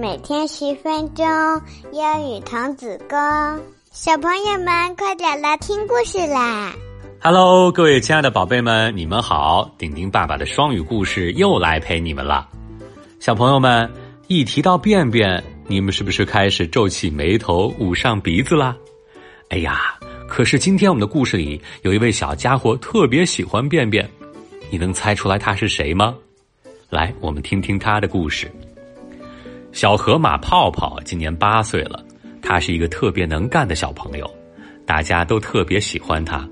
每天十分钟，英语童子功。小朋友们，快点来听故事啦！Hello，各位亲爱的宝贝们，你们好！丁丁爸爸的双语故事又来陪你们了。小朋友们，一提到便便，你们是不是开始皱起眉头、捂上鼻子啦？哎呀，可是今天我们的故事里有一位小家伙特别喜欢便便，你能猜出来他是谁吗？来，我们听听他的故事。小河马泡泡今年八岁了，他是一个特别能干的小朋友，大家都特别喜欢他。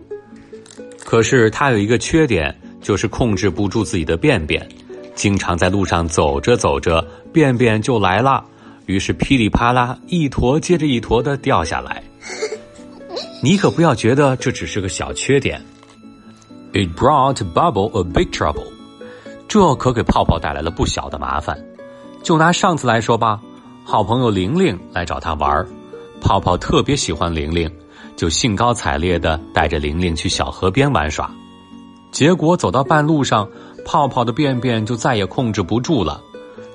可是他有一个缺点，就是控制不住自己的便便，经常在路上走着走着，便便就来了，于是噼里啪啦一坨接着一坨的掉下来。你可不要觉得这只是个小缺点。It brought Bubble a big trouble. 这可给泡泡带来了不小的麻烦。就拿上次来说吧，好朋友玲玲来找他玩泡泡特别喜欢玲玲，就兴高采烈的带着玲玲去小河边玩耍。结果走到半路上，泡泡的便便就再也控制不住了。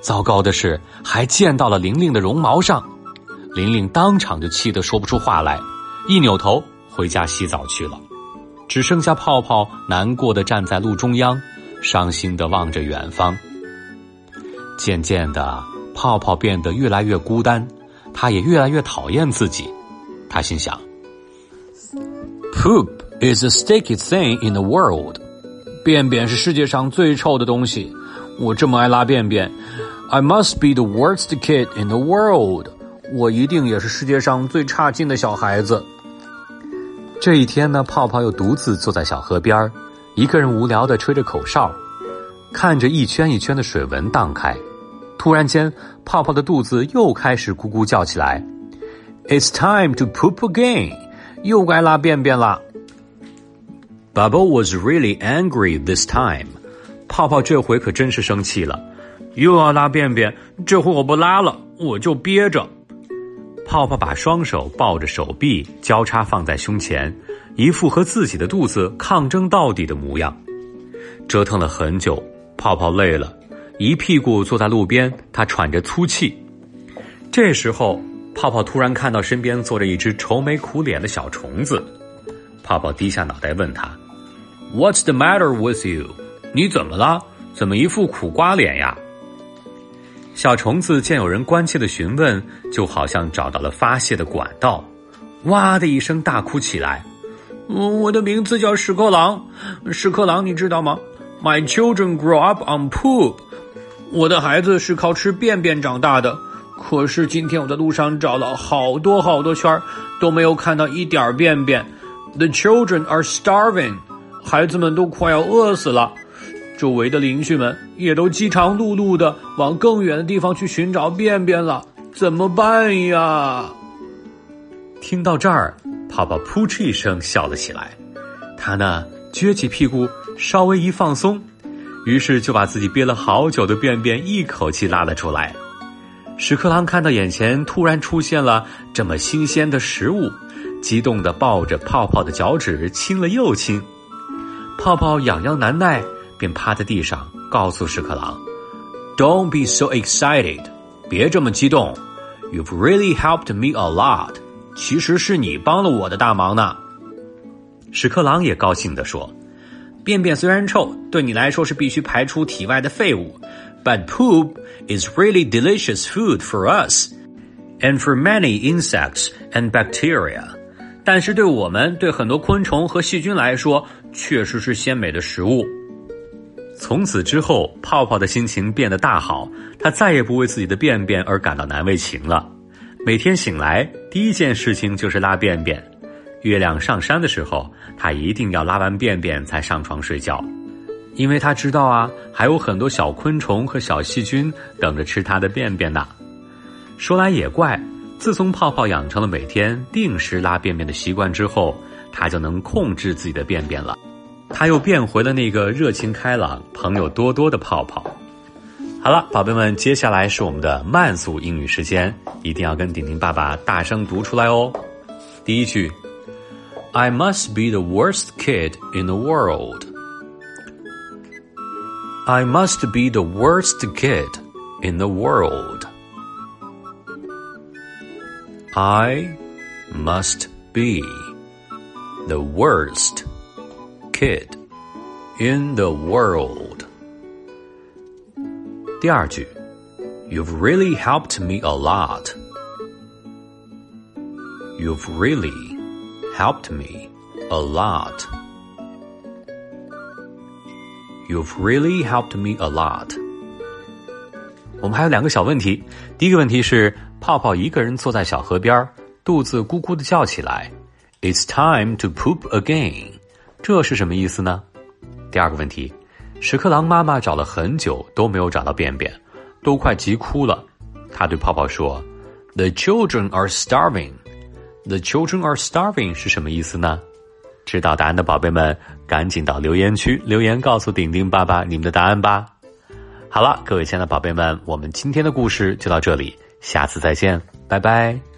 糟糕的是，还溅到了玲玲的绒毛上。玲玲当场就气得说不出话来，一扭头回家洗澡去了。只剩下泡泡难过的站在路中央。伤心的望着远方。渐渐的，泡泡变得越来越孤单，他也越来越讨厌自己。他心想：“Poop is a sticky thing in the world。便便是世界上最臭的东西。我这么爱拉便便，I must be the worst kid in the world。我一定也是世界上最差劲的小孩子。”这一天呢，泡泡又独自坐在小河边。一个人无聊的吹着口哨，看着一圈一圈的水纹荡开。突然间，泡泡的肚子又开始咕咕叫起来。It's time to poop again，又该拉便便了。Bubble was really angry this time。泡泡这回可真是生气了，又要拉便便，这回我不拉了，我就憋着。泡泡把双手抱着手臂，交叉放在胸前。一副和自己的肚子抗争到底的模样，折腾了很久，泡泡累了，一屁股坐在路边，他喘着粗气。这时候，泡泡突然看到身边坐着一只愁眉苦脸的小虫子，泡泡低下脑袋问他：“What's the matter with you？你怎么了？怎么一副苦瓜脸呀？”小虫子见有人关切的询问，就好像找到了发泄的管道，哇的一声大哭起来。我的名字叫屎壳郎，屎壳郎，你知道吗？My children grow up on poop。我的孩子是靠吃便便长大的。可是今天我在路上找了好多好多圈都没有看到一点便便。The children are starving。孩子们都快要饿死了。周围的邻居们也都饥肠辘辘的往更远的地方去寻找便便了。怎么办呀？听到这儿。泡泡扑哧一声笑了起来，他呢撅起屁股，稍微一放松，于是就把自己憋了好久的便便一口气拉了出来。屎壳郎看到眼前突然出现了这么新鲜的食物，激动地抱着泡泡的脚趾亲了又亲。泡泡痒痒难耐，便趴在地上告诉屎壳郎：“Don't be so excited，别这么激动。You've really helped me a lot。”其实是你帮了我的大忙呢。屎壳郎也高兴地说：“便便虽然臭，对你来说是必须排出体外的废物，but poop is really delicious food for us and for many insects and bacteria。但是对我们，对很多昆虫和细菌来说，确实是鲜美的食物。”从此之后，泡泡的心情变得大好，他再也不为自己的便便而感到难为情了。每天醒来，第一件事情就是拉便便。月亮上山的时候，他一定要拉完便便才上床睡觉，因为他知道啊，还有很多小昆虫和小细菌等着吃他的便便呢。说来也怪，自从泡泡养成了每天定时拉便便的习惯之后，他就能控制自己的便便了。他又变回了那个热情开朗、朋友多多的泡泡。好了，宝贝们，接下来是我们的慢速英语时间，一定要跟顶顶爸爸大声读出来哦。第一句 ，I must be the worst kid in the world. I must be the worst kid in the world. I must be the worst kid in the world. 第二句，You've really helped me a lot. You've really helped me a lot. You've really helped me a lot. 我们还有两个小问题。第一个问题是，泡泡一个人坐在小河边，肚子咕咕的叫起来，It's time to poop again。这是什么意思呢？第二个问题，屎壳郎妈妈找了很久都没有找到便便，都快急哭了。他对泡泡说：“The children are starving. The children are starving 是什么意思呢？”知道答案的宝贝们，赶紧到留言区留言告诉顶顶爸爸你们的答案吧。好了，各位亲爱的宝贝们，我们今天的故事就到这里，下次再见，拜拜。